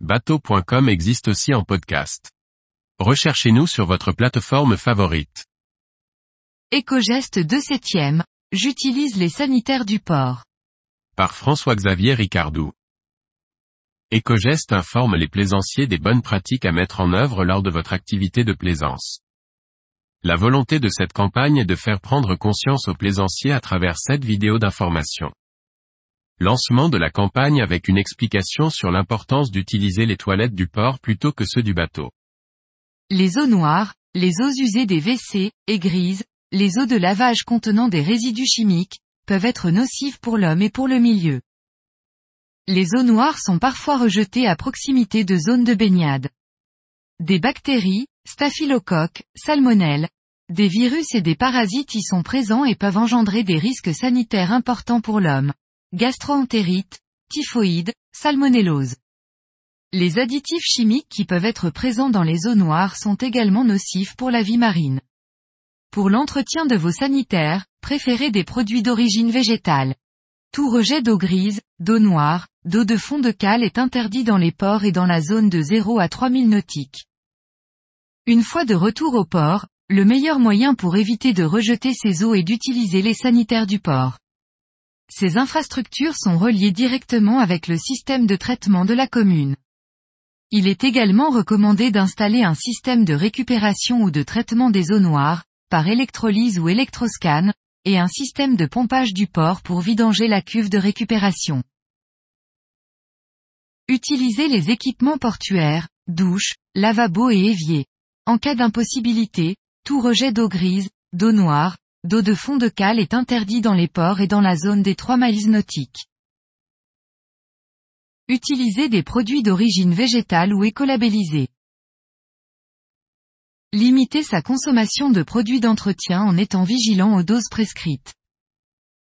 Bateau.com existe aussi en podcast. Recherchez-nous sur votre plateforme favorite. Éco-geste 2 septième, j'utilise les sanitaires du port. Par François-Xavier Ricardou. Éco-geste informe les plaisanciers des bonnes pratiques à mettre en œuvre lors de votre activité de plaisance. La volonté de cette campagne est de faire prendre conscience aux plaisanciers à travers cette vidéo d'information. Lancement de la campagne avec une explication sur l'importance d'utiliser les toilettes du port plutôt que ceux du bateau. Les eaux noires, les eaux usées des WC, et grises, les eaux de lavage contenant des résidus chimiques, peuvent être nocives pour l'homme et pour le milieu. Les eaux noires sont parfois rejetées à proximité de zones de baignade. Des bactéries, staphylocoques, salmonelles, des virus et des parasites y sont présents et peuvent engendrer des risques sanitaires importants pour l'homme. Gastroentérite, typhoïde, salmonellose. Les additifs chimiques qui peuvent être présents dans les eaux noires sont également nocifs pour la vie marine. Pour l'entretien de vos sanitaires, préférez des produits d'origine végétale. Tout rejet d'eau grise, d'eau noire, d'eau de fond de cale est interdit dans les ports et dans la zone de 0 à 3000 nautiques. Une fois de retour au port, le meilleur moyen pour éviter de rejeter ces eaux est d'utiliser les sanitaires du port. Ces infrastructures sont reliées directement avec le système de traitement de la commune. Il est également recommandé d'installer un système de récupération ou de traitement des eaux noires, par électrolyse ou électroscan, et un système de pompage du port pour vidanger la cuve de récupération. Utilisez les équipements portuaires, douches, lavabos et éviers. En cas d'impossibilité, tout rejet d'eau grise, d'eau noire, d'eau de fond de cale est interdit dans les ports et dans la zone des 3 miles nautiques. Utilisez des produits d'origine végétale ou écolabellisés. Limitez sa consommation de produits d'entretien en étant vigilant aux doses prescrites.